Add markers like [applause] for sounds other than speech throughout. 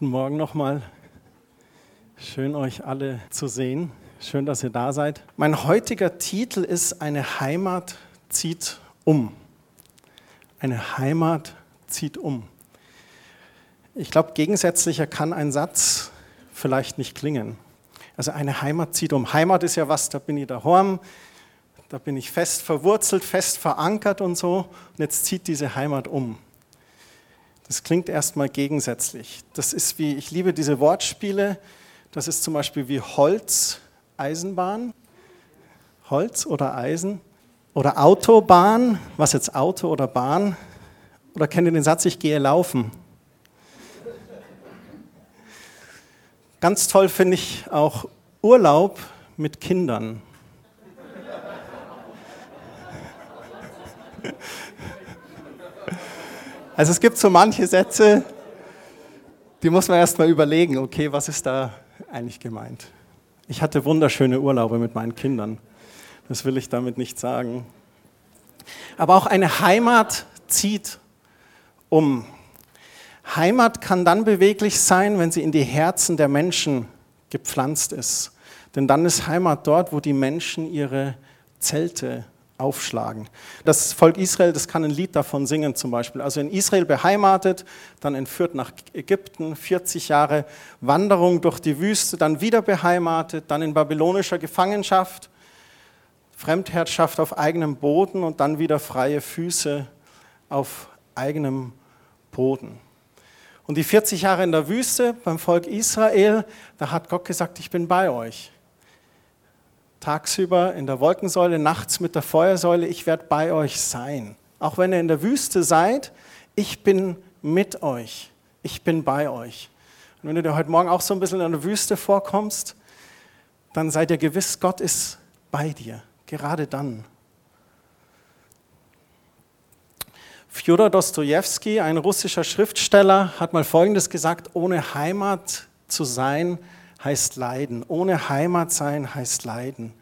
Guten Morgen nochmal. Schön euch alle zu sehen. Schön, dass ihr da seid. Mein heutiger Titel ist Eine Heimat zieht um. Eine Heimat zieht um. Ich glaube, gegensätzlicher kann ein Satz vielleicht nicht klingen. Also eine Heimat zieht um. Heimat ist ja was, da bin ich daheim, da bin ich fest verwurzelt, fest verankert und so. Und jetzt zieht diese Heimat um. Das klingt erstmal gegensätzlich. Das ist wie, ich liebe diese Wortspiele. Das ist zum Beispiel wie Holz, Eisenbahn. Holz oder Eisen. Oder Autobahn. Was jetzt Auto oder Bahn? Oder kennt ihr den Satz, ich gehe laufen? Ganz toll finde ich auch Urlaub mit Kindern. Also es gibt so manche Sätze, die muss man erst mal überlegen, okay, was ist da eigentlich gemeint? Ich hatte wunderschöne Urlaube mit meinen Kindern. Das will ich damit nicht sagen. Aber auch eine Heimat zieht um. Heimat kann dann beweglich sein, wenn sie in die Herzen der Menschen gepflanzt ist. Denn dann ist Heimat dort, wo die Menschen ihre Zelte aufschlagen. Das Volk Israel, das kann ein Lied davon singen zum Beispiel. Also in Israel beheimatet, dann entführt nach Ägypten, 40 Jahre Wanderung durch die Wüste, dann wieder beheimatet, dann in babylonischer Gefangenschaft, Fremdherrschaft auf eigenem Boden und dann wieder freie Füße auf eigenem Boden. Und die 40 Jahre in der Wüste beim Volk Israel, da hat Gott gesagt, ich bin bei euch tagsüber in der Wolkensäule, nachts mit der Feuersäule, ich werde bei euch sein. Auch wenn ihr in der Wüste seid, ich bin mit euch, ich bin bei euch. Und wenn du dir heute Morgen auch so ein bisschen in der Wüste vorkommst, dann seid ihr gewiss, Gott ist bei dir, gerade dann. Fjodor Dostojewski, ein russischer Schriftsteller, hat mal Folgendes gesagt, ohne Heimat zu sein, heißt Leiden. Ohne Heimat sein heißt Leiden.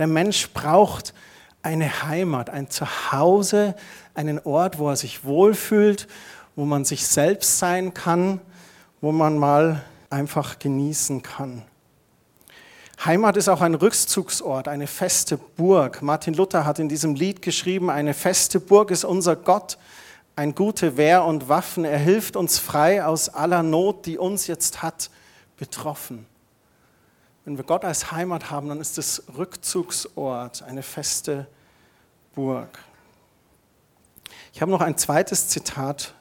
Der Mensch braucht eine Heimat, ein Zuhause, einen Ort, wo er sich wohlfühlt, wo man sich selbst sein kann, wo man mal einfach genießen kann. Heimat ist auch ein Rückzugsort, eine feste Burg. Martin Luther hat in diesem Lied geschrieben, eine feste Burg ist unser Gott, ein gute Wehr und Waffen. Er hilft uns frei aus aller Not, die uns jetzt hat betroffen. Wenn wir Gott als Heimat haben, dann ist es Rückzugsort, eine feste Burg. Ich habe noch ein zweites Zitat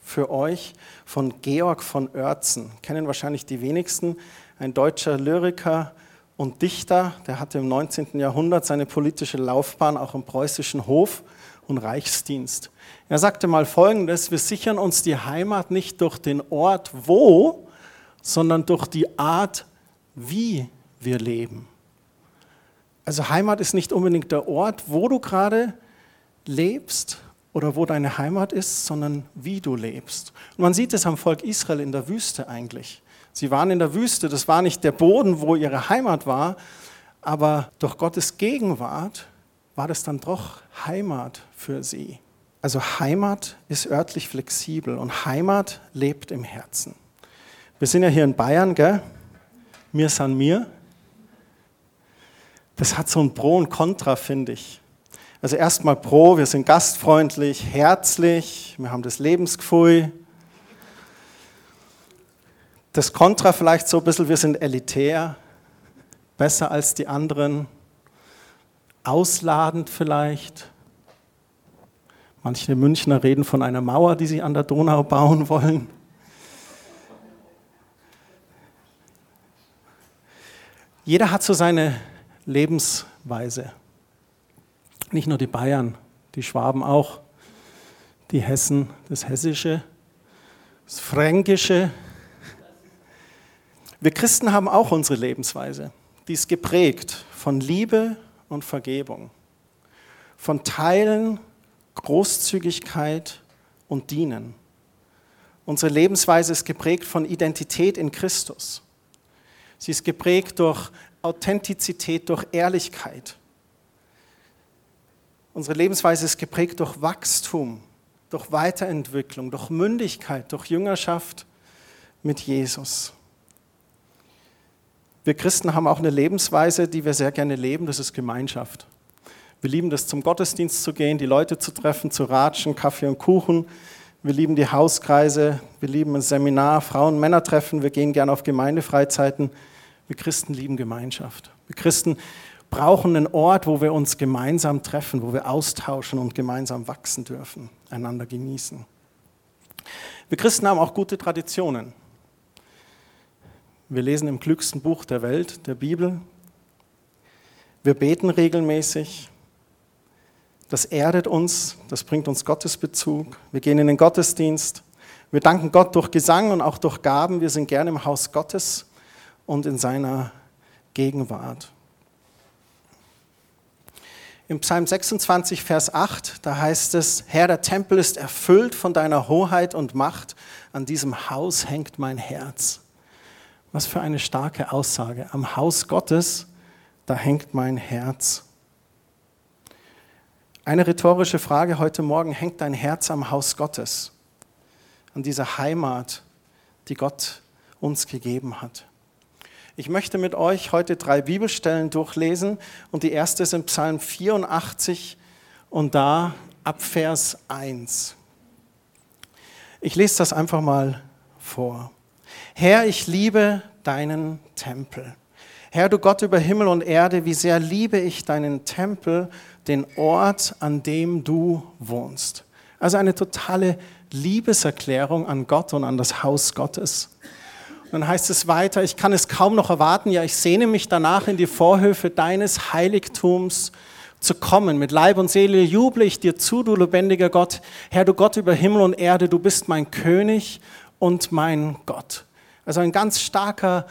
für euch von Georg von Oertzen. Kennen wahrscheinlich die wenigsten. Ein deutscher Lyriker und Dichter, der hatte im 19. Jahrhundert seine politische Laufbahn auch im preußischen Hof und Reichsdienst. Er sagte mal Folgendes, wir sichern uns die Heimat nicht durch den Ort wo, sondern durch die Art wie wir leben. Also Heimat ist nicht unbedingt der Ort, wo du gerade lebst oder wo deine Heimat ist, sondern wie du lebst. Und man sieht es am Volk Israel in der Wüste eigentlich. Sie waren in der Wüste, das war nicht der Boden, wo ihre Heimat war, aber durch Gottes Gegenwart war das dann doch Heimat für sie. Also Heimat ist örtlich flexibel und Heimat lebt im Herzen. Wir sind ja hier in Bayern, gell? Mir san mir. Das hat so ein Pro und Contra, finde ich. Also erstmal Pro, wir sind gastfreundlich, herzlich, wir haben das Lebensgefühl. Das Contra vielleicht so ein bisschen, wir sind elitär, besser als die anderen, ausladend vielleicht. Manche Münchner reden von einer Mauer, die sie an der Donau bauen wollen. Jeder hat so seine Lebensweise. Nicht nur die Bayern, die Schwaben auch, die Hessen, das Hessische, das Fränkische. Wir Christen haben auch unsere Lebensweise. Die ist geprägt von Liebe und Vergebung, von Teilen, Großzügigkeit und Dienen. Unsere Lebensweise ist geprägt von Identität in Christus. Sie ist geprägt durch Authentizität, durch Ehrlichkeit. Unsere Lebensweise ist geprägt durch Wachstum, durch Weiterentwicklung, durch Mündigkeit, durch Jüngerschaft mit Jesus. Wir Christen haben auch eine Lebensweise, die wir sehr gerne leben, das ist Gemeinschaft. Wir lieben es, zum Gottesdienst zu gehen, die Leute zu treffen, zu ratschen, Kaffee und Kuchen. Wir lieben die Hauskreise, wir lieben ein Seminar, Frauen, Männer treffen, wir gehen gerne auf Gemeindefreizeiten. Wir Christen lieben Gemeinschaft. Wir Christen brauchen einen Ort, wo wir uns gemeinsam treffen, wo wir austauschen und gemeinsam wachsen dürfen, einander genießen. Wir Christen haben auch gute Traditionen. Wir lesen im klügsten Buch der Welt, der Bibel. Wir beten regelmäßig. Das erdet uns, das bringt uns Gottesbezug. Wir gehen in den Gottesdienst. Wir danken Gott durch Gesang und auch durch Gaben. Wir sind gerne im Haus Gottes und in seiner Gegenwart. Im Psalm 26, Vers 8, da heißt es, Herr, der Tempel ist erfüllt von deiner Hoheit und Macht, an diesem Haus hängt mein Herz. Was für eine starke Aussage. Am Haus Gottes, da hängt mein Herz. Eine rhetorische Frage heute Morgen, hängt dein Herz am Haus Gottes, an dieser Heimat, die Gott uns gegeben hat? Ich möchte mit euch heute drei Bibelstellen durchlesen und die erste ist in Psalm 84 und da ab Vers 1. Ich lese das einfach mal vor. Herr, ich liebe deinen Tempel. Herr, du Gott über Himmel und Erde, wie sehr liebe ich deinen Tempel, den Ort, an dem du wohnst. Also eine totale Liebeserklärung an Gott und an das Haus Gottes. Dann heißt es weiter, ich kann es kaum noch erwarten, ja, ich sehne mich danach in die Vorhöfe deines Heiligtums zu kommen. Mit Leib und Seele juble ich dir zu, du lebendiger Gott. Herr, du Gott über Himmel und Erde, du bist mein König und mein Gott. Also ein ganz starker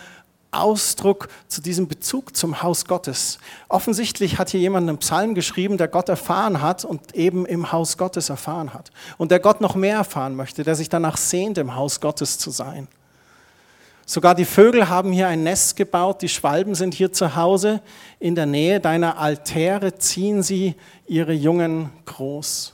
Ausdruck zu diesem Bezug zum Haus Gottes. Offensichtlich hat hier jemand einen Psalm geschrieben, der Gott erfahren hat und eben im Haus Gottes erfahren hat. Und der Gott noch mehr erfahren möchte, der sich danach sehnt, im Haus Gottes zu sein. Sogar die Vögel haben hier ein Nest gebaut, die Schwalben sind hier zu Hause. In der Nähe deiner Altäre ziehen sie ihre Jungen groß.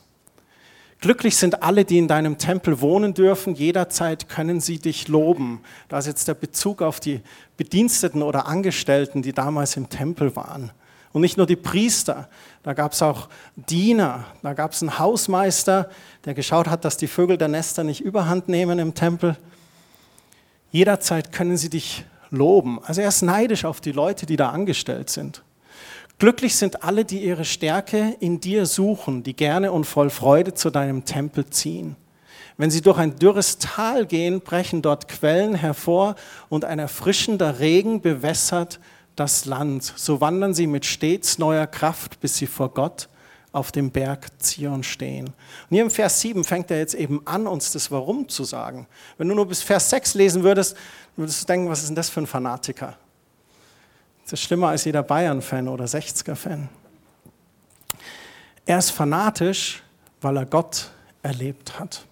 Glücklich sind alle, die in deinem Tempel wohnen dürfen. Jederzeit können sie dich loben. Da ist jetzt der Bezug auf die Bediensteten oder Angestellten, die damals im Tempel waren. Und nicht nur die Priester, da gab es auch Diener, da gab es einen Hausmeister, der geschaut hat, dass die Vögel der Nester nicht überhand nehmen im Tempel. Jederzeit können sie dich loben. Also er ist neidisch auf die Leute, die da angestellt sind. Glücklich sind alle, die ihre Stärke in dir suchen, die gerne und voll Freude zu deinem Tempel ziehen. Wenn sie durch ein dürres Tal gehen, brechen dort Quellen hervor und ein erfrischender Regen bewässert das Land. So wandern sie mit stets neuer Kraft, bis sie vor Gott auf dem Berg Zion stehen. Und hier im Vers 7 fängt er jetzt eben an, uns das Warum zu sagen. Wenn du nur bis Vers 6 lesen würdest, würdest du denken, was ist denn das für ein Fanatiker? Das ist schlimmer als jeder Bayern-Fan oder 60er-Fan. Er ist fanatisch, weil er Gott erlebt hat.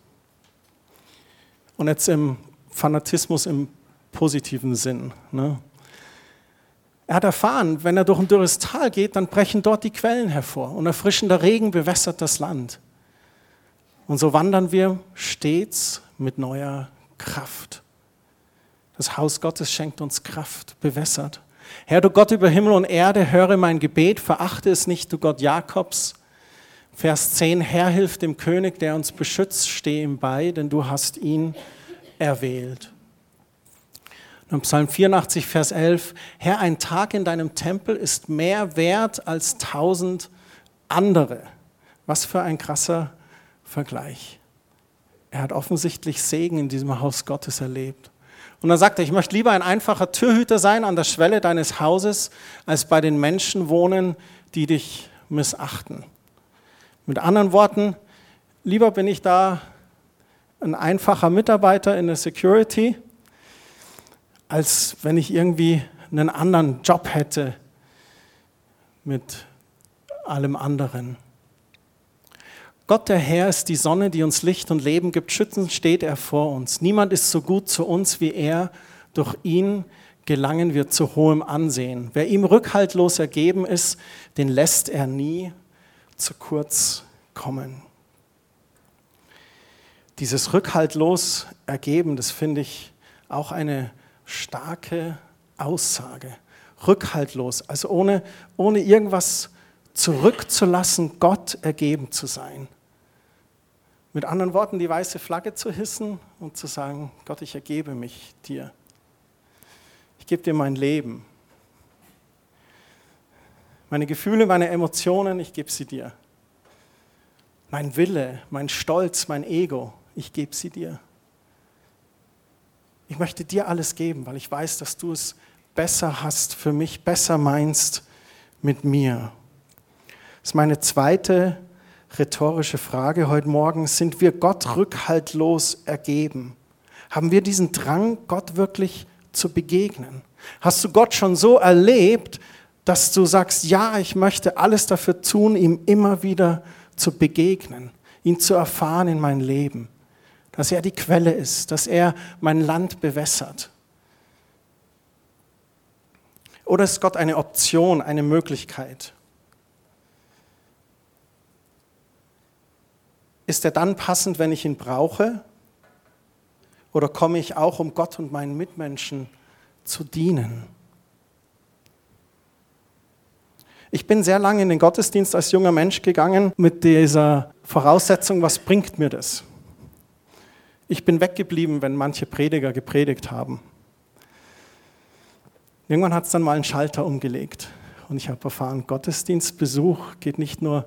Und jetzt im Fanatismus im positiven Sinn. Ne? Er hat erfahren, wenn er durch ein dürres Tal geht, dann brechen dort die Quellen hervor und erfrischender Regen bewässert das Land. Und so wandern wir stets mit neuer Kraft. Das Haus Gottes schenkt uns Kraft, bewässert. Herr, du Gott über Himmel und Erde, höre mein Gebet, verachte es nicht, du Gott Jakobs. Vers 10, Herr, hilf dem König, der uns beschützt, steh ihm bei, denn du hast ihn erwählt. Und Psalm 84, Vers 11, Herr, ein Tag in deinem Tempel ist mehr wert als tausend andere. Was für ein krasser Vergleich. Er hat offensichtlich Segen in diesem Haus Gottes erlebt. Und dann sagt er, ich möchte lieber ein einfacher Türhüter sein an der Schwelle deines Hauses, als bei den Menschen wohnen, die dich missachten. Mit anderen Worten, lieber bin ich da ein einfacher Mitarbeiter in der Security, als wenn ich irgendwie einen anderen Job hätte mit allem anderen. Gott der Herr ist die Sonne, die uns Licht und Leben gibt. Schützend steht er vor uns. Niemand ist so gut zu uns wie er. Durch ihn gelangen wir zu hohem Ansehen. Wer ihm rückhaltlos ergeben ist, den lässt er nie zu kurz kommen. Dieses rückhaltlos ergeben, das finde ich auch eine starke Aussage. Rückhaltlos, also ohne, ohne irgendwas zurückzulassen, Gott ergeben zu sein. Mit anderen Worten, die weiße Flagge zu hissen und zu sagen, Gott, ich ergebe mich dir. Ich gebe dir mein Leben. Meine Gefühle, meine Emotionen, ich gebe sie dir. Mein Wille, mein Stolz, mein Ego, ich gebe sie dir. Ich möchte dir alles geben, weil ich weiß, dass du es besser hast für mich, besser meinst mit mir. Das ist meine zweite rhetorische Frage heute Morgen. Sind wir Gott rückhaltlos ergeben? Haben wir diesen Drang, Gott wirklich zu begegnen? Hast du Gott schon so erlebt, dass du sagst, ja, ich möchte alles dafür tun, ihm immer wieder zu begegnen, ihn zu erfahren in mein Leben? Dass er die Quelle ist, dass er mein Land bewässert? Oder ist Gott eine Option, eine Möglichkeit? Ist er dann passend, wenn ich ihn brauche? Oder komme ich auch, um Gott und meinen Mitmenschen zu dienen? Ich bin sehr lange in den Gottesdienst als junger Mensch gegangen mit dieser Voraussetzung, was bringt mir das? Ich bin weggeblieben, wenn manche Prediger gepredigt haben. Irgendwann hat es dann mal einen Schalter umgelegt und ich habe erfahren, Gottesdienstbesuch geht nicht nur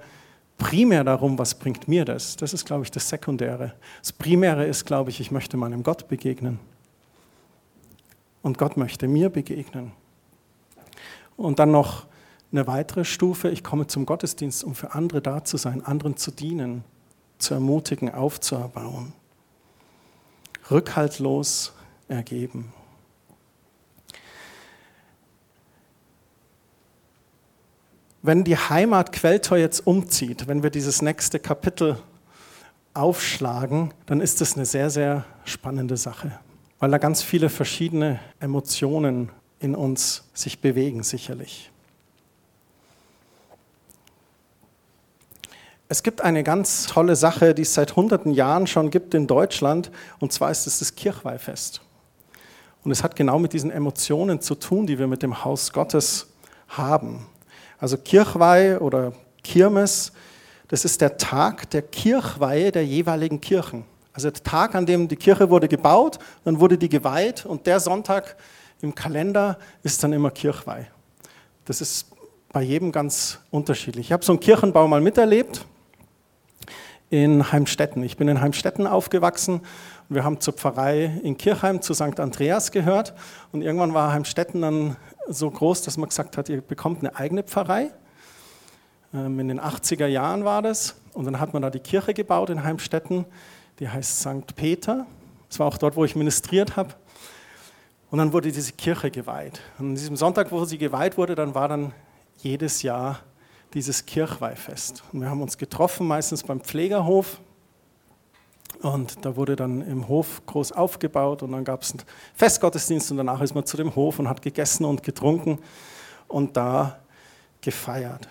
primär darum, was bringt mir das. Das ist, glaube ich, das Sekundäre. Das Primäre ist, glaube ich, ich möchte meinem Gott begegnen. Und Gott möchte mir begegnen. Und dann noch eine weitere Stufe, ich komme zum Gottesdienst, um für andere da zu sein, anderen zu dienen, zu ermutigen, aufzuerbauen rückhaltlos ergeben. Wenn die Heimat Quelltor jetzt umzieht, wenn wir dieses nächste Kapitel aufschlagen, dann ist das eine sehr, sehr spannende Sache, weil da ganz viele verschiedene Emotionen in uns sich bewegen, sicherlich. Es gibt eine ganz tolle Sache, die es seit hunderten Jahren schon gibt in Deutschland, und zwar ist es das Kirchweihfest. Und es hat genau mit diesen Emotionen zu tun, die wir mit dem Haus Gottes haben. Also Kirchweih oder Kirmes, das ist der Tag der Kirchweihe der jeweiligen Kirchen. Also der Tag, an dem die Kirche wurde gebaut, dann wurde die geweiht und der Sonntag im Kalender ist dann immer Kirchweih. Das ist bei jedem ganz unterschiedlich. Ich habe so einen Kirchenbau mal miterlebt in Heimstetten. Ich bin in Heimstetten aufgewachsen. Wir haben zur Pfarrei in Kirchheim zu St. Andreas gehört. Und irgendwann war Heimstetten dann so groß, dass man gesagt hat, ihr bekommt eine eigene Pfarrei. Ähm, in den 80er Jahren war das. Und dann hat man da die Kirche gebaut in Heimstetten. Die heißt St. Peter. Das war auch dort, wo ich ministriert habe. Und dann wurde diese Kirche geweiht. Und an diesem Sonntag, wo sie geweiht wurde, dann war dann jedes Jahr dieses Kirchweihfest. Und wir haben uns getroffen, meistens beim Pflegerhof. Und da wurde dann im Hof groß aufgebaut und dann gab es einen Festgottesdienst und danach ist man zu dem Hof und hat gegessen und getrunken und da gefeiert.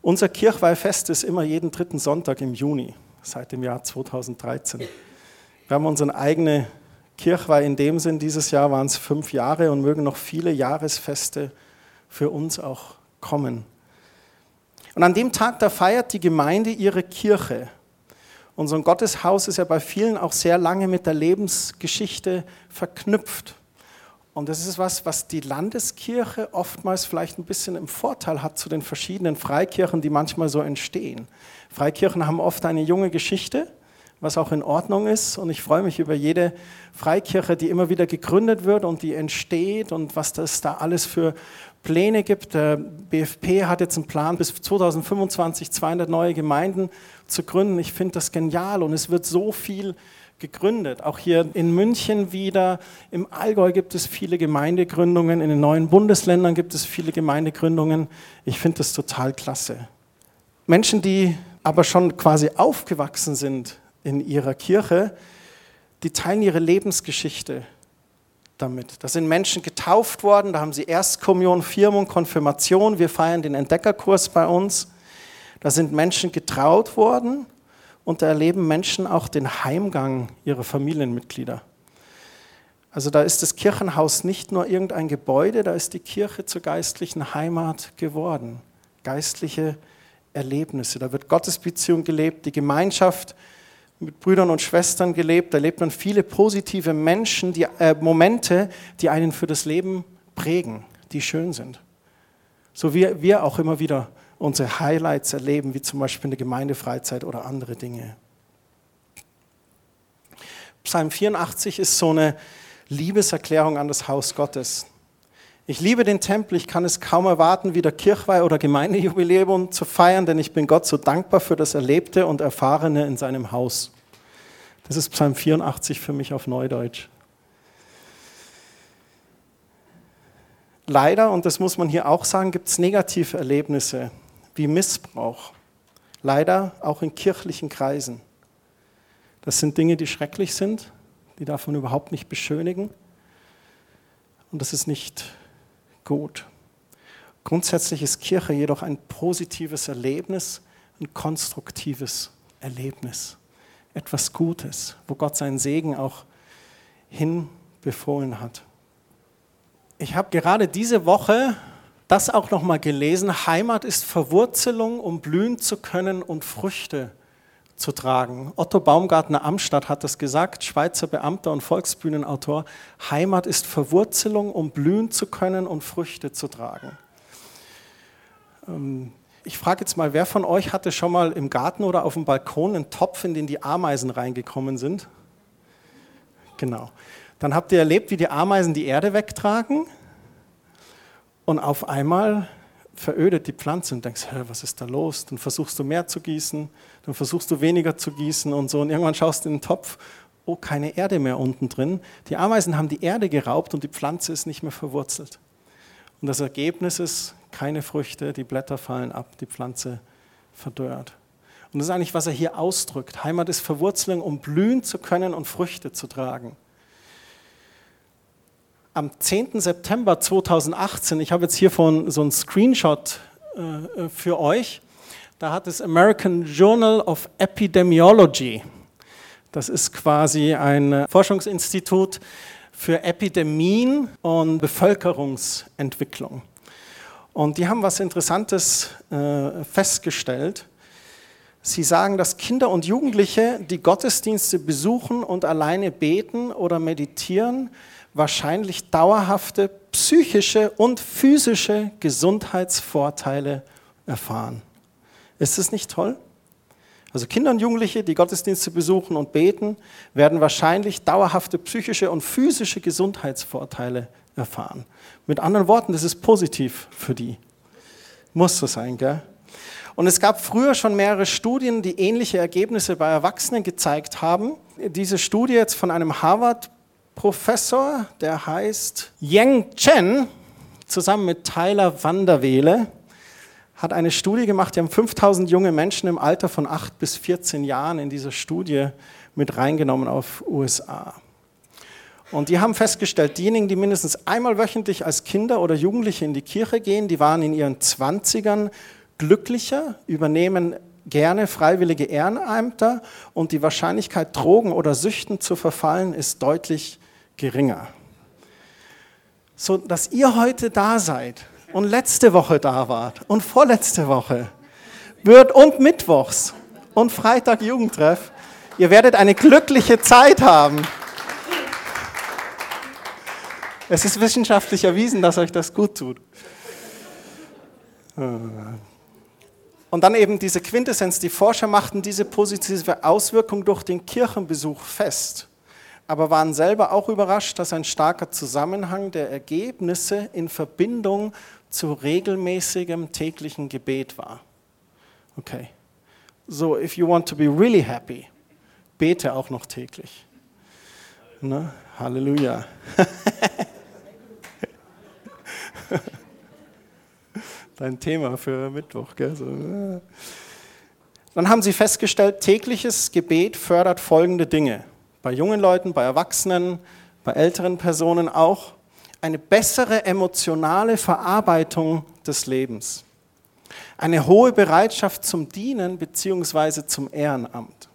Unser Kirchweihfest ist immer jeden dritten Sonntag im Juni, seit dem Jahr 2013. Wir haben unsere eigene Kirchweih in dem Sinn, dieses Jahr waren es fünf Jahre und mögen noch viele Jahresfeste für uns auch kommen. Und an dem Tag, da feiert die Gemeinde ihre Kirche. Unser Gotteshaus ist ja bei vielen auch sehr lange mit der Lebensgeschichte verknüpft. Und das ist was, was die Landeskirche oftmals vielleicht ein bisschen im Vorteil hat zu den verschiedenen Freikirchen, die manchmal so entstehen. Freikirchen haben oft eine junge Geschichte, was auch in Ordnung ist. Und ich freue mich über jede Freikirche, die immer wieder gegründet wird und die entsteht und was das da alles für Pläne gibt. Der BFP hat jetzt einen Plan, bis 2025 200 neue Gemeinden zu gründen. Ich finde das genial und es wird so viel gegründet. Auch hier in München wieder, im Allgäu gibt es viele Gemeindegründungen, in den neuen Bundesländern gibt es viele Gemeindegründungen. Ich finde das total klasse. Menschen, die aber schon quasi aufgewachsen sind in ihrer Kirche, die teilen ihre Lebensgeschichte damit. Da sind Menschen getauft worden, da haben sie Erstkommunion, Firmung, Konfirmation. Wir feiern den Entdeckerkurs bei uns. Da sind Menschen getraut worden und da erleben Menschen auch den Heimgang ihrer Familienmitglieder. Also da ist das Kirchenhaus nicht nur irgendein Gebäude, da ist die Kirche zur geistlichen Heimat geworden. Geistliche Erlebnisse. Da wird Gottesbeziehung gelebt, die Gemeinschaft mit Brüdern und Schwestern gelebt. Da lebt man viele positive Menschen, die, äh, Momente, die einen für das Leben prägen, die schön sind. So wie wir auch immer wieder unsere Highlights erleben, wie zum Beispiel eine Gemeindefreizeit oder andere Dinge. Psalm 84 ist so eine Liebeserklärung an das Haus Gottes. Ich liebe den Tempel, ich kann es kaum erwarten, wieder Kirchweih oder Gemeindejubiläum zu feiern, denn ich bin Gott so dankbar für das Erlebte und Erfahrene in seinem Haus. Das ist Psalm 84 für mich auf Neudeutsch. Leider, und das muss man hier auch sagen, gibt es negative Erlebnisse wie Missbrauch. Leider auch in kirchlichen Kreisen. Das sind Dinge, die schrecklich sind, die man überhaupt nicht beschönigen. Und das ist nicht gut. Grundsätzlich ist Kirche jedoch ein positives Erlebnis, ein konstruktives Erlebnis, etwas Gutes, wo Gott seinen Segen auch hinbefohlen hat. Ich habe gerade diese Woche das auch noch mal gelesen. Heimat ist Verwurzelung, um blühen zu können und Früchte zu tragen. Otto Baumgartner Amstadt hat das gesagt, Schweizer Beamter und Volksbühnenautor. Heimat ist Verwurzelung, um blühen zu können und Früchte zu tragen. Ähm, ich frage jetzt mal, wer von euch hatte schon mal im Garten oder auf dem Balkon einen Topf, in den die Ameisen reingekommen sind? Genau. Dann habt ihr erlebt, wie die Ameisen die Erde wegtragen und auf einmal verödet die Pflanze und denkst, was ist da los? Dann versuchst du mehr zu gießen, dann versuchst du weniger zu gießen und so. Und irgendwann schaust du in den Topf, oh, keine Erde mehr unten drin. Die Ameisen haben die Erde geraubt und die Pflanze ist nicht mehr verwurzelt. Und das Ergebnis ist keine Früchte, die Blätter fallen ab, die Pflanze verdörrt. Und das ist eigentlich, was er hier ausdrückt. Heimat ist Verwurzelung, um blühen zu können und Früchte zu tragen am 10. September 2018, ich habe jetzt hier von so einen Screenshot äh, für euch, da hat das American Journal of Epidemiology, das ist quasi ein Forschungsinstitut für Epidemien und Bevölkerungsentwicklung. Und die haben was Interessantes äh, festgestellt. Sie sagen, dass Kinder und Jugendliche, die Gottesdienste besuchen und alleine beten oder meditieren, wahrscheinlich dauerhafte psychische und physische Gesundheitsvorteile erfahren. Ist das nicht toll? Also Kinder und Jugendliche, die Gottesdienste besuchen und beten, werden wahrscheinlich dauerhafte psychische und physische Gesundheitsvorteile erfahren. Mit anderen Worten, das ist positiv für die. Muss so sein, gell? Und es gab früher schon mehrere Studien, die ähnliche Ergebnisse bei Erwachsenen gezeigt haben. Diese Studie jetzt von einem Harvard Professor, der heißt Yang Chen, zusammen mit Tyler Vanderwele, hat eine Studie gemacht. Die haben 5000 junge Menschen im Alter von 8 bis 14 Jahren in diese Studie mit reingenommen auf USA. Und die haben festgestellt, diejenigen, die mindestens einmal wöchentlich als Kinder oder Jugendliche in die Kirche gehen, die waren in ihren 20ern glücklicher, übernehmen gerne freiwillige Ehrenämter und die Wahrscheinlichkeit, Drogen oder Süchten zu verfallen, ist deutlich geringer. So dass ihr heute da seid und letzte Woche da wart und vorletzte Woche wird und Mittwochs und Freitag Jugendtreff, ihr werdet eine glückliche Zeit haben. Es ist wissenschaftlich erwiesen, dass euch das gut tut. Und dann eben diese Quintessenz, die Forscher machten diese positive Auswirkung durch den Kirchenbesuch fest aber waren selber auch überrascht, dass ein starker Zusammenhang der Ergebnisse in Verbindung zu regelmäßigem täglichen Gebet war. Okay. So, if you want to be really happy, bete auch noch täglich. Ne? Halleluja. [laughs] Dein Thema für Mittwoch. Gell? So. Äh. Dann haben sie festgestellt, tägliches Gebet fördert folgende Dinge bei jungen Leuten, bei Erwachsenen, bei älteren Personen auch, eine bessere emotionale Verarbeitung des Lebens, eine hohe Bereitschaft zum Dienen bzw. zum Ehrenamt.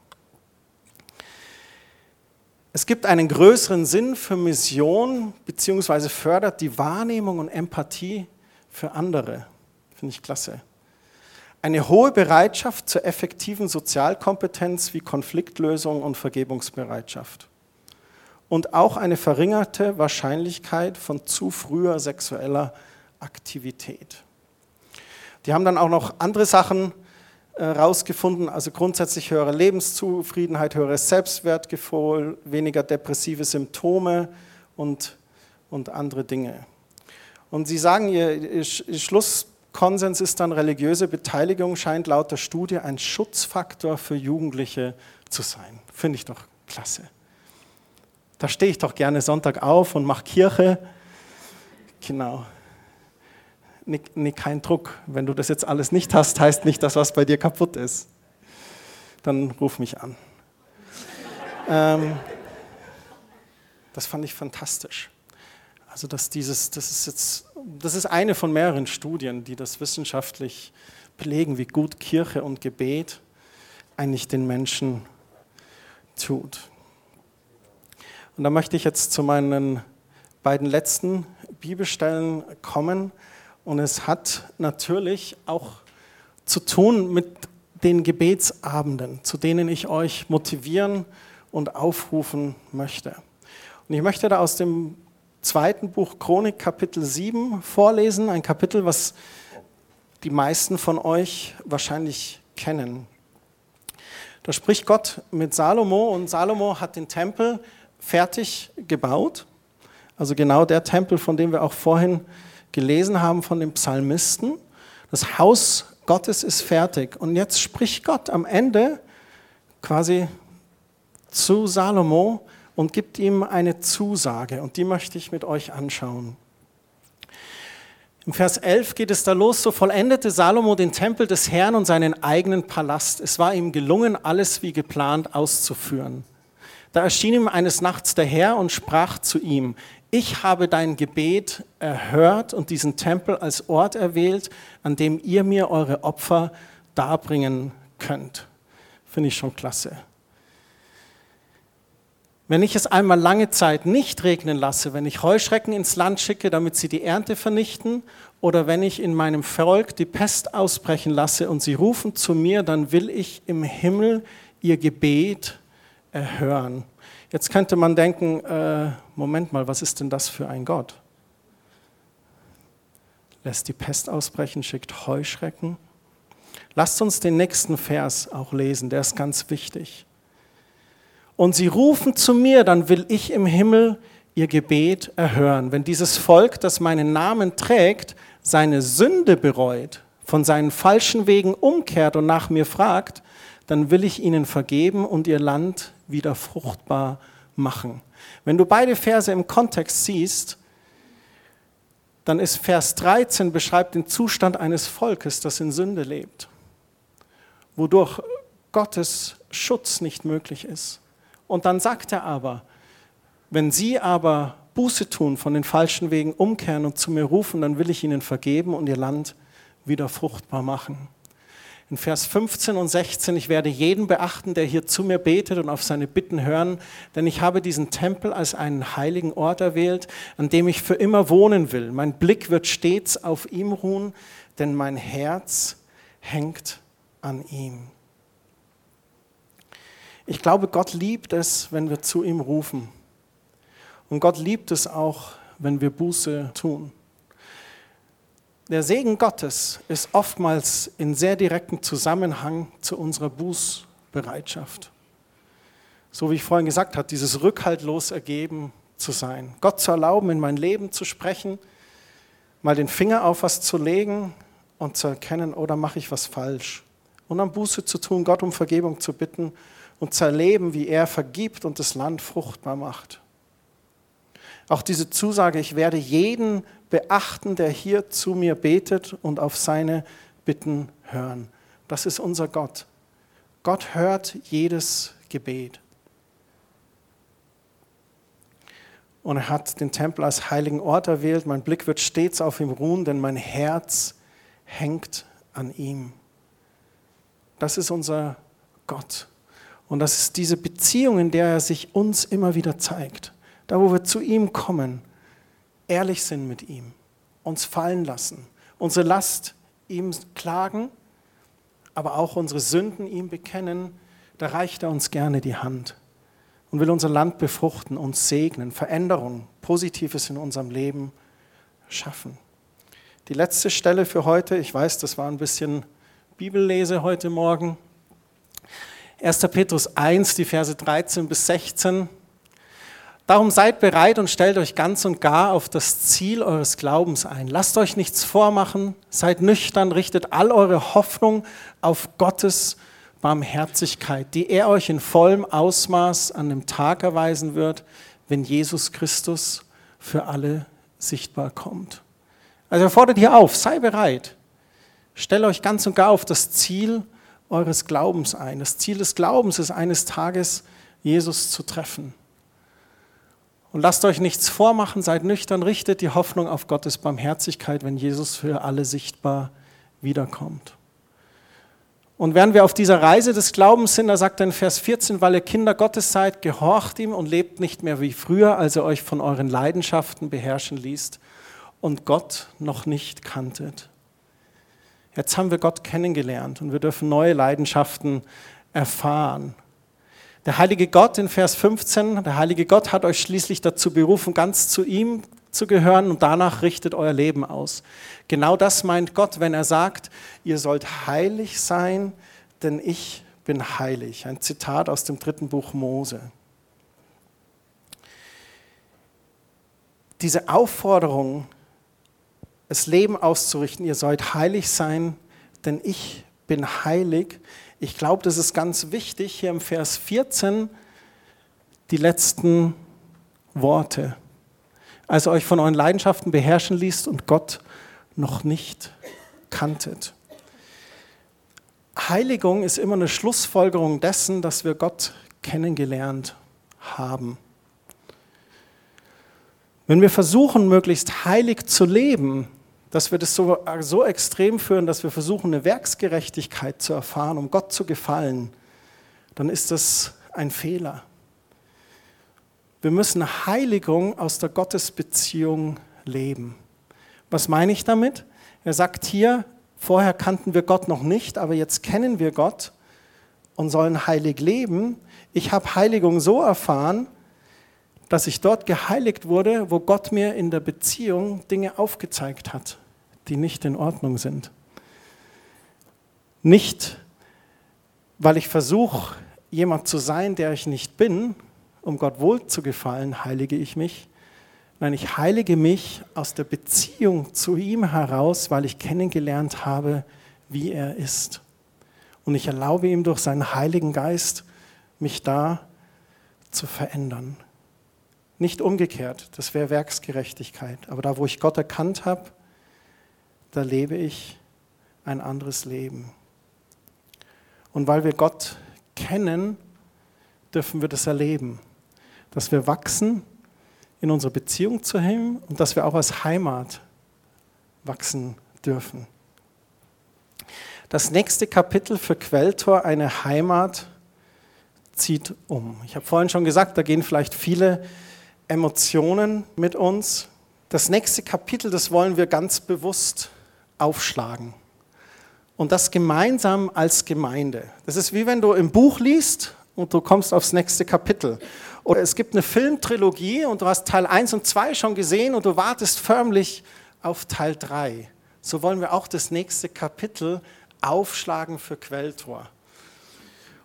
Es gibt einen größeren Sinn für Mission, beziehungsweise fördert die Wahrnehmung und Empathie für andere. Finde ich klasse. Eine hohe Bereitschaft zur effektiven Sozialkompetenz wie Konfliktlösung und Vergebungsbereitschaft. Und auch eine verringerte Wahrscheinlichkeit von zu früher sexueller Aktivität. Die haben dann auch noch andere Sachen herausgefunden, äh, also grundsätzlich höhere Lebenszufriedenheit, höheres Selbstwertgefühl, weniger depressive Symptome und, und andere Dinge. Und sie sagen, ihr, ihr Schlusskonsens ist dann, religiöse Beteiligung scheint laut der Studie ein Schutzfaktor für Jugendliche zu sein. Finde ich doch klasse. Da stehe ich doch gerne Sonntag auf und mache Kirche. Genau nee, nee, kein Druck. Wenn du das jetzt alles nicht hast, heißt nicht, dass was bei dir kaputt ist. Dann ruf mich an. ähm, das fand ich fantastisch. Also, dass dieses, das ist jetzt, das ist eine von mehreren Studien, die das wissenschaftlich belegen, wie gut Kirche und Gebet eigentlich den Menschen tut. Und da möchte ich jetzt zu meinen beiden letzten Bibelstellen kommen. Und es hat natürlich auch zu tun mit den Gebetsabenden, zu denen ich euch motivieren und aufrufen möchte. Und ich möchte da aus dem zweiten Buch Chronik Kapitel 7 vorlesen, ein Kapitel, was die meisten von euch wahrscheinlich kennen. Da spricht Gott mit Salomo und Salomo hat den Tempel fertig gebaut, also genau der Tempel, von dem wir auch vorhin gelesen haben von dem Psalmisten. Das Haus Gottes ist fertig. Und jetzt spricht Gott am Ende quasi zu Salomo und gibt ihm eine Zusage. Und die möchte ich mit euch anschauen. Im Vers 11 geht es da los, so vollendete Salomo den Tempel des Herrn und seinen eigenen Palast. Es war ihm gelungen, alles wie geplant auszuführen. Da erschien ihm eines Nachts der Herr und sprach zu ihm, ich habe dein Gebet erhört und diesen Tempel als Ort erwählt, an dem ihr mir eure Opfer darbringen könnt. Finde ich schon klasse. Wenn ich es einmal lange Zeit nicht regnen lasse, wenn ich Heuschrecken ins Land schicke, damit sie die Ernte vernichten, oder wenn ich in meinem Volk die Pest ausbrechen lasse und sie rufen zu mir, dann will ich im Himmel ihr Gebet erhören. Jetzt könnte man denken, äh, Moment mal, was ist denn das für ein Gott? Lässt die Pest ausbrechen, schickt Heuschrecken. Lasst uns den nächsten Vers auch lesen, der ist ganz wichtig. Und sie rufen zu mir, dann will ich im Himmel ihr Gebet erhören. Wenn dieses Volk, das meinen Namen trägt, seine Sünde bereut, von seinen falschen Wegen umkehrt und nach mir fragt, dann will ich ihnen vergeben und ihr Land wieder fruchtbar machen. Wenn du beide Verse im Kontext siehst, dann ist Vers 13 beschreibt den Zustand eines Volkes, das in Sünde lebt, wodurch Gottes Schutz nicht möglich ist. Und dann sagt er aber, wenn sie aber Buße tun, von den falschen Wegen umkehren und zu mir rufen, dann will ich ihnen vergeben und ihr Land wieder fruchtbar machen in Vers 15 und 16, ich werde jeden beachten, der hier zu mir betet und auf seine Bitten hören, denn ich habe diesen Tempel als einen heiligen Ort erwählt, an dem ich für immer wohnen will. Mein Blick wird stets auf ihm ruhen, denn mein Herz hängt an ihm. Ich glaube, Gott liebt es, wenn wir zu ihm rufen. Und Gott liebt es auch, wenn wir Buße tun. Der Segen Gottes ist oftmals in sehr direktem Zusammenhang zu unserer Bußbereitschaft. So wie ich vorhin gesagt habe, dieses rückhaltlos ergeben zu sein. Gott zu erlauben, in mein Leben zu sprechen, mal den Finger auf was zu legen und zu erkennen, oder oh, mache ich was falsch. Und dann Buße zu tun, Gott um Vergebung zu bitten und zu erleben, wie er vergibt und das Land fruchtbar macht. Auch diese Zusage, ich werde jeden beachten, der hier zu mir betet und auf seine Bitten hören. Das ist unser Gott. Gott hört jedes Gebet. Und er hat den Tempel als heiligen Ort erwählt. Mein Blick wird stets auf ihm ruhen, denn mein Herz hängt an ihm. Das ist unser Gott. Und das ist diese Beziehung, in der er sich uns immer wieder zeigt. Da, wo wir zu ihm kommen, ehrlich sind mit ihm, uns fallen lassen, unsere Last ihm klagen, aber auch unsere Sünden ihm bekennen, da reicht er uns gerne die Hand und will unser Land befruchten, uns segnen, Veränderung, Positives in unserem Leben schaffen. Die letzte Stelle für heute, ich weiß, das war ein bisschen Bibellese heute Morgen. 1. Petrus 1, die Verse 13 bis 16. Darum seid bereit und stellt euch ganz und gar auf das Ziel eures Glaubens ein. Lasst euch nichts vormachen, seid nüchtern, richtet all eure Hoffnung auf Gottes Barmherzigkeit, die er euch in vollem Ausmaß an dem Tag erweisen wird, wenn Jesus Christus für alle sichtbar kommt. Also er fordert hier auf, sei bereit. Stellt euch ganz und gar auf das Ziel eures Glaubens ein. Das Ziel des Glaubens ist eines Tages, Jesus zu treffen. Und lasst euch nichts vormachen, seid nüchtern, richtet die Hoffnung auf Gottes Barmherzigkeit, wenn Jesus für alle sichtbar wiederkommt. Und während wir auf dieser Reise des Glaubens sind, da sagt er in Vers 14, weil ihr Kinder Gottes seid, gehorcht ihm und lebt nicht mehr wie früher, als ihr euch von euren Leidenschaften beherrschen ließt und Gott noch nicht kanntet. Jetzt haben wir Gott kennengelernt und wir dürfen neue Leidenschaften erfahren. Der heilige Gott in Vers 15, der heilige Gott hat euch schließlich dazu berufen, ganz zu ihm zu gehören und danach richtet euer Leben aus. Genau das meint Gott, wenn er sagt, ihr sollt heilig sein, denn ich bin heilig. Ein Zitat aus dem dritten Buch Mose. Diese Aufforderung, das Leben auszurichten, ihr sollt heilig sein, denn ich bin heilig, ich glaube, das ist ganz wichtig, hier im Vers 14 die letzten Worte. Als ihr euch von euren Leidenschaften beherrschen ließt und Gott noch nicht kanntet. Heiligung ist immer eine Schlussfolgerung dessen, dass wir Gott kennengelernt haben. Wenn wir versuchen, möglichst heilig zu leben, dass wir das so, so extrem führen, dass wir versuchen, eine Werksgerechtigkeit zu erfahren, um Gott zu gefallen, dann ist das ein Fehler. Wir müssen Heiligung aus der Gottesbeziehung leben. Was meine ich damit? Er sagt hier, vorher kannten wir Gott noch nicht, aber jetzt kennen wir Gott und sollen heilig leben. Ich habe Heiligung so erfahren, dass ich dort geheiligt wurde, wo Gott mir in der Beziehung Dinge aufgezeigt hat die nicht in Ordnung sind. Nicht, weil ich versuche, jemand zu sein, der ich nicht bin, um Gott wohl zu gefallen, heilige ich mich. Nein, ich heilige mich aus der Beziehung zu ihm heraus, weil ich kennengelernt habe, wie er ist. Und ich erlaube ihm durch seinen Heiligen Geist, mich da zu verändern. Nicht umgekehrt, das wäre Werksgerechtigkeit. Aber da, wo ich Gott erkannt habe, da lebe ich ein anderes Leben. Und weil wir Gott kennen, dürfen wir das erleben, dass wir wachsen in unserer Beziehung zu ihm und dass wir auch als Heimat wachsen dürfen. Das nächste Kapitel für Quelltor, eine Heimat, zieht um. Ich habe vorhin schon gesagt, da gehen vielleicht viele Emotionen mit uns. Das nächste Kapitel, das wollen wir ganz bewusst aufschlagen. Und das gemeinsam als Gemeinde. Das ist wie wenn du im Buch liest und du kommst aufs nächste Kapitel. Oder es gibt eine Filmtrilogie und du hast Teil 1 und 2 schon gesehen und du wartest förmlich auf Teil 3. So wollen wir auch das nächste Kapitel aufschlagen für Quelltor.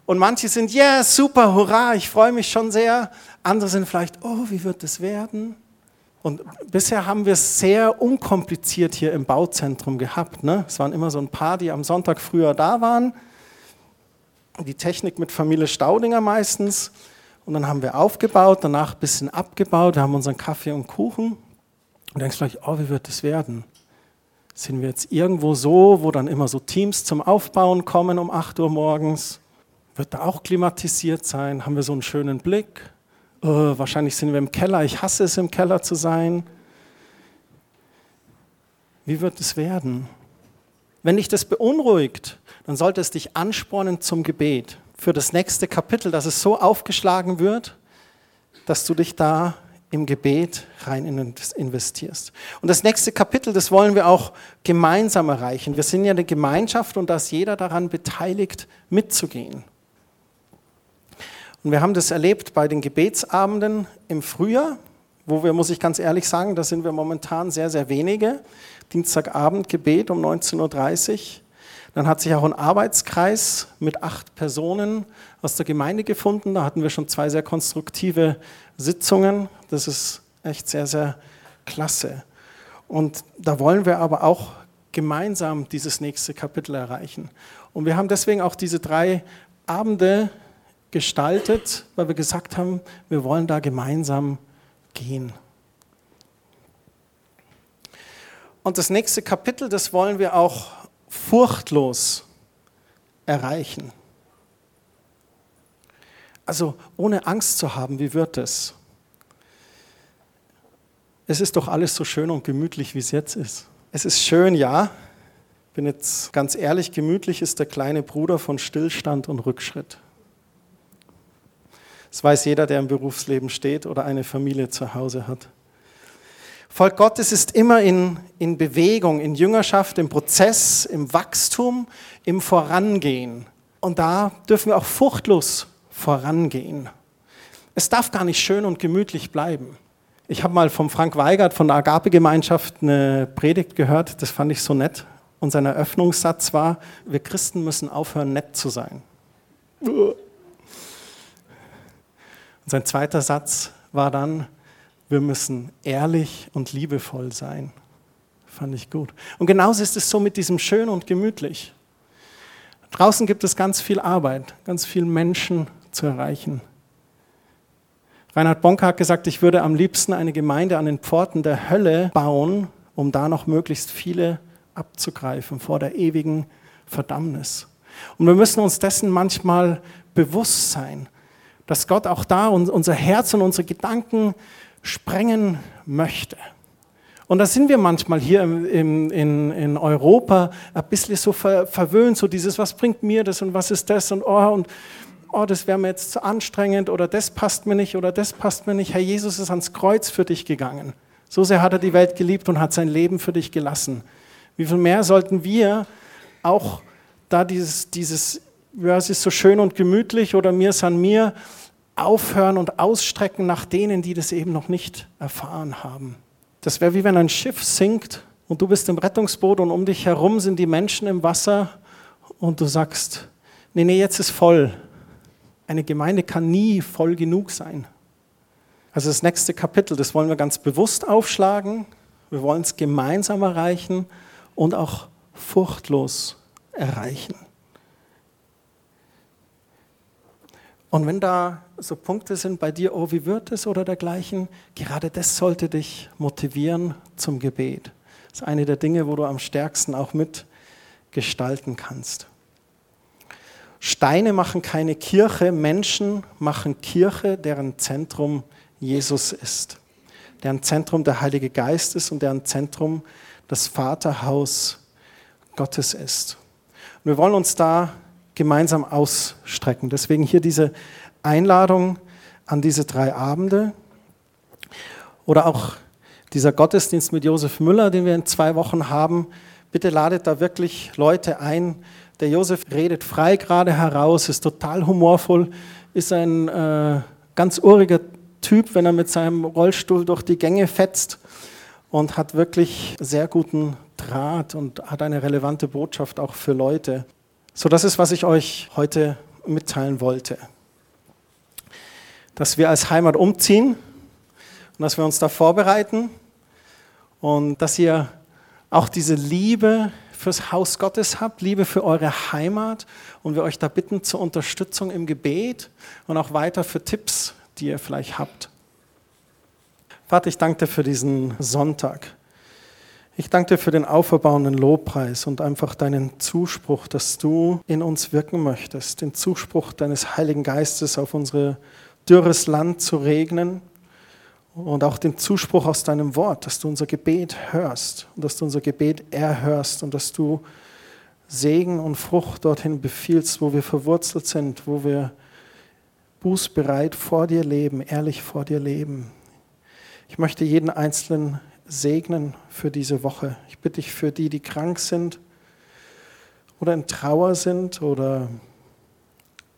Und manche sind, ja, yeah, super, hurra, ich freue mich schon sehr. Andere sind vielleicht, oh, wie wird es werden? Und bisher haben wir es sehr unkompliziert hier im Bauzentrum gehabt. Ne? Es waren immer so ein paar, die am Sonntag früher da waren. Die Technik mit Familie Staudinger meistens. Und dann haben wir aufgebaut, danach ein bisschen abgebaut. Wir haben unseren Kaffee und Kuchen. Und du denkst vielleicht, oh, wie wird das werden? Sind wir jetzt irgendwo so, wo dann immer so Teams zum Aufbauen kommen um 8 Uhr morgens? Wird da auch klimatisiert sein? Haben wir so einen schönen Blick? Oh, wahrscheinlich sind wir im Keller, ich hasse es, im Keller zu sein. Wie wird es werden? Wenn dich das beunruhigt, dann sollte es dich anspornen zum Gebet. für das nächste Kapitel, dass es so aufgeschlagen wird, dass du dich da im Gebet rein investierst. Und das nächste Kapitel, das wollen wir auch gemeinsam erreichen. Wir sind ja eine Gemeinschaft und da ist jeder daran beteiligt, mitzugehen. Und wir haben das erlebt bei den Gebetsabenden im Frühjahr, wo wir, muss ich ganz ehrlich sagen, da sind wir momentan sehr, sehr wenige. Dienstagabend Gebet um 19.30 Uhr. Dann hat sich auch ein Arbeitskreis mit acht Personen aus der Gemeinde gefunden. Da hatten wir schon zwei sehr konstruktive Sitzungen. Das ist echt sehr, sehr klasse. Und da wollen wir aber auch gemeinsam dieses nächste Kapitel erreichen. Und wir haben deswegen auch diese drei Abende gestaltet, weil wir gesagt haben, wir wollen da gemeinsam gehen. Und das nächste Kapitel, das wollen wir auch furchtlos erreichen. Also ohne Angst zu haben, wie wird es? Es ist doch alles so schön und gemütlich, wie es jetzt ist. Es ist schön, ja. Bin jetzt ganz ehrlich, gemütlich ist der kleine Bruder von Stillstand und Rückschritt. Das weiß jeder, der im Berufsleben steht oder eine Familie zu Hause hat. Volk Gottes ist immer in, in Bewegung, in Jüngerschaft, im Prozess, im Wachstum, im Vorangehen. Und da dürfen wir auch furchtlos vorangehen. Es darf gar nicht schön und gemütlich bleiben. Ich habe mal vom Frank Weigert von der Agape-Gemeinschaft eine Predigt gehört, das fand ich so nett. Und sein Eröffnungssatz war, wir Christen müssen aufhören, nett zu sein. Und sein zweiter Satz war dann, wir müssen ehrlich und liebevoll sein. Fand ich gut. Und genauso ist es so mit diesem schön und gemütlich. Draußen gibt es ganz viel Arbeit, ganz viele Menschen zu erreichen. Reinhard Bonk hat gesagt, ich würde am liebsten eine Gemeinde an den Pforten der Hölle bauen, um da noch möglichst viele abzugreifen vor der ewigen Verdammnis. Und wir müssen uns dessen manchmal bewusst sein, dass Gott auch da unser Herz und unsere Gedanken sprengen möchte. Und da sind wir manchmal hier in, in, in Europa ein bisschen so ver, verwöhnt, so dieses, was bringt mir das und was ist das und oh, und oh, das wäre mir jetzt zu anstrengend oder das passt mir nicht oder das passt mir nicht. Herr Jesus ist ans Kreuz für dich gegangen. So sehr hat er die Welt geliebt und hat sein Leben für dich gelassen. Wie viel mehr sollten wir auch da dieses, dieses ja, es ist so schön und gemütlich oder mir ist an mir, aufhören und ausstrecken nach denen, die das eben noch nicht erfahren haben. Das wäre wie wenn ein Schiff sinkt und du bist im Rettungsboot und um dich herum sind die Menschen im Wasser und du sagst, nee, nee, jetzt ist voll. Eine Gemeinde kann nie voll genug sein. Also das nächste Kapitel, das wollen wir ganz bewusst aufschlagen. Wir wollen es gemeinsam erreichen und auch furchtlos erreichen. Und wenn da so Punkte sind bei dir, oh, wie wird es oder dergleichen, gerade das sollte dich motivieren zum Gebet. Das ist eine der Dinge, wo du am stärksten auch mitgestalten kannst. Steine machen keine Kirche, Menschen machen Kirche, deren Zentrum Jesus ist, deren Zentrum der Heilige Geist ist und deren Zentrum das Vaterhaus Gottes ist. Und wir wollen uns da gemeinsam ausstrecken. Deswegen hier diese Einladung an diese drei Abende oder auch dieser Gottesdienst mit Josef Müller, den wir in zwei Wochen haben. Bitte ladet da wirklich Leute ein. Der Josef redet frei gerade heraus, ist total humorvoll, ist ein äh, ganz uriger Typ, wenn er mit seinem Rollstuhl durch die Gänge fetzt und hat wirklich sehr guten Draht und hat eine relevante Botschaft auch für Leute. So, das ist, was ich euch heute mitteilen wollte. Dass wir als Heimat umziehen und dass wir uns da vorbereiten und dass ihr auch diese Liebe fürs Haus Gottes habt, Liebe für eure Heimat und wir euch da bitten zur Unterstützung im Gebet und auch weiter für Tipps, die ihr vielleicht habt. Vater, ich danke dir für diesen Sonntag. Ich danke dir für den auferbauenden Lobpreis und einfach deinen Zuspruch, dass du in uns wirken möchtest, den Zuspruch deines Heiligen Geistes auf unser dürres Land zu regnen und auch den Zuspruch aus deinem Wort, dass du unser Gebet hörst und dass du unser Gebet erhörst und dass du Segen und Frucht dorthin befiehlst, wo wir verwurzelt sind, wo wir bußbereit vor dir leben, ehrlich vor dir leben. Ich möchte jeden Einzelnen segnen für diese Woche. Ich bitte dich für die, die krank sind oder in Trauer sind oder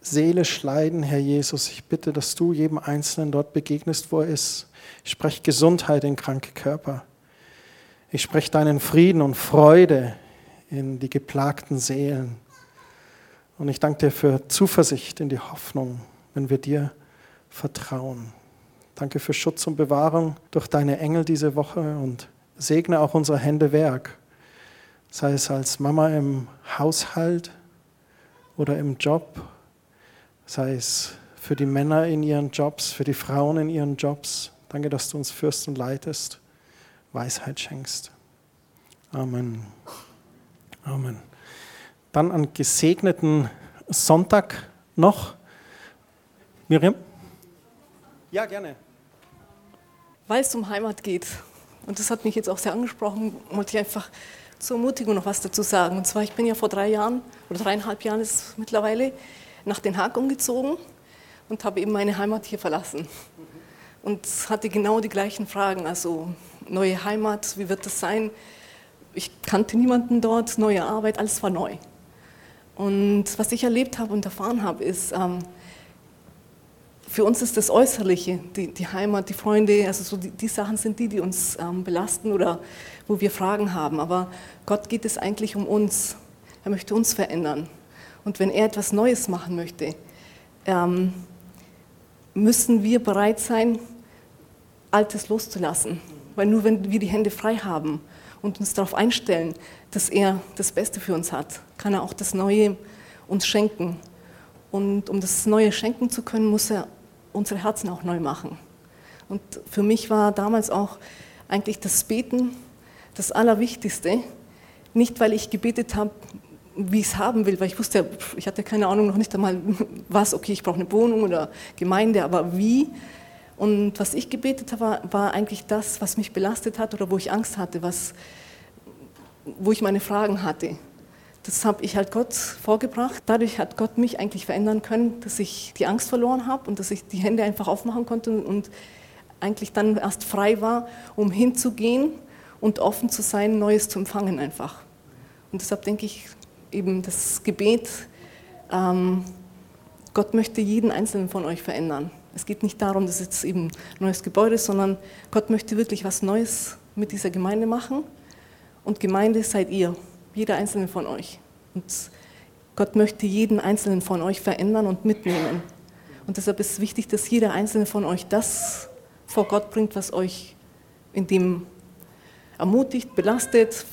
seelisch leiden, Herr Jesus. Ich bitte, dass du jedem Einzelnen dort begegnest, wo er ist. Ich spreche Gesundheit in kranke Körper. Ich spreche deinen Frieden und Freude in die geplagten Seelen. Und ich danke dir für Zuversicht in die Hoffnung, wenn wir dir vertrauen. Danke für Schutz und Bewahrung durch deine Engel diese Woche und segne auch unsere Hände Werk, sei es als Mama im Haushalt oder im Job, sei es für die Männer in ihren Jobs, für die Frauen in ihren Jobs. Danke, dass du uns führst und leitest, Weisheit schenkst. Amen. Amen. Dann einen gesegneten Sonntag noch. Miriam? Ja, gerne. Weil es um Heimat geht, und das hat mich jetzt auch sehr angesprochen, wollte ich einfach zur Ermutigung noch was dazu sagen. Und zwar, ich bin ja vor drei Jahren oder dreieinhalb Jahren ist es mittlerweile nach Den Haag umgezogen und habe eben meine Heimat hier verlassen. Und hatte genau die gleichen Fragen, also neue Heimat, wie wird das sein? ich kannte niemanden dort, neue Arbeit, alles war neu. Und was ich erlebt habe und erfahren habe, ist, ähm, für uns ist das Äußerliche, die, die Heimat, die Freunde, also so die, die, Sachen sind die, die uns ähm, belasten oder wo wir Fragen haben. Aber Gott geht es eigentlich um uns. Er möchte uns verändern. Und wenn er etwas Neues machen möchte, ähm, müssen wir bereit sein, Altes loszulassen. Weil nur wenn wir die Hände frei haben und uns darauf einstellen, dass er das Beste für uns hat, kann er auch das Neue uns schenken. Und um das Neue schenken zu können, muss er unsere Herzen auch neu machen. Und für mich war damals auch eigentlich das Beten das Allerwichtigste. Nicht, weil ich gebetet habe, wie ich es haben will, weil ich wusste, ich hatte keine Ahnung noch nicht einmal, [laughs] was, okay, ich brauche eine Wohnung oder Gemeinde, aber wie. Und was ich gebetet habe, war, eigentlich das, was mich belastet hat oder wo ich Angst hatte, was, wo ich meine Fragen hatte. Das habe ich halt Gott vorgebracht. Dadurch hat Gott mich eigentlich verändern können, dass ich die Angst verloren habe und dass ich die Hände einfach aufmachen konnte und eigentlich dann erst frei war, um hinzugehen und offen zu sein, Neues zu empfangen einfach. Und deshalb denke ich eben das Gebet, ähm, Gott möchte jeden einzelnen von euch verändern. Es geht nicht darum, dass jetzt eben ein neues Gebäude ist, sondern Gott möchte wirklich was Neues mit dieser Gemeinde machen. Und Gemeinde seid ihr, jeder einzelne von euch. Und Gott möchte jeden einzelnen von euch verändern und mitnehmen. Und deshalb ist es wichtig, dass jeder einzelne von euch das vor Gott bringt, was euch in dem ermutigt, belastet,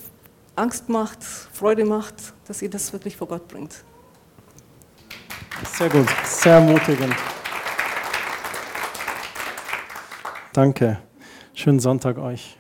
Angst macht, Freude macht, dass ihr das wirklich vor Gott bringt. Sehr gut, sehr ermutigend. Danke. Schönen Sonntag euch.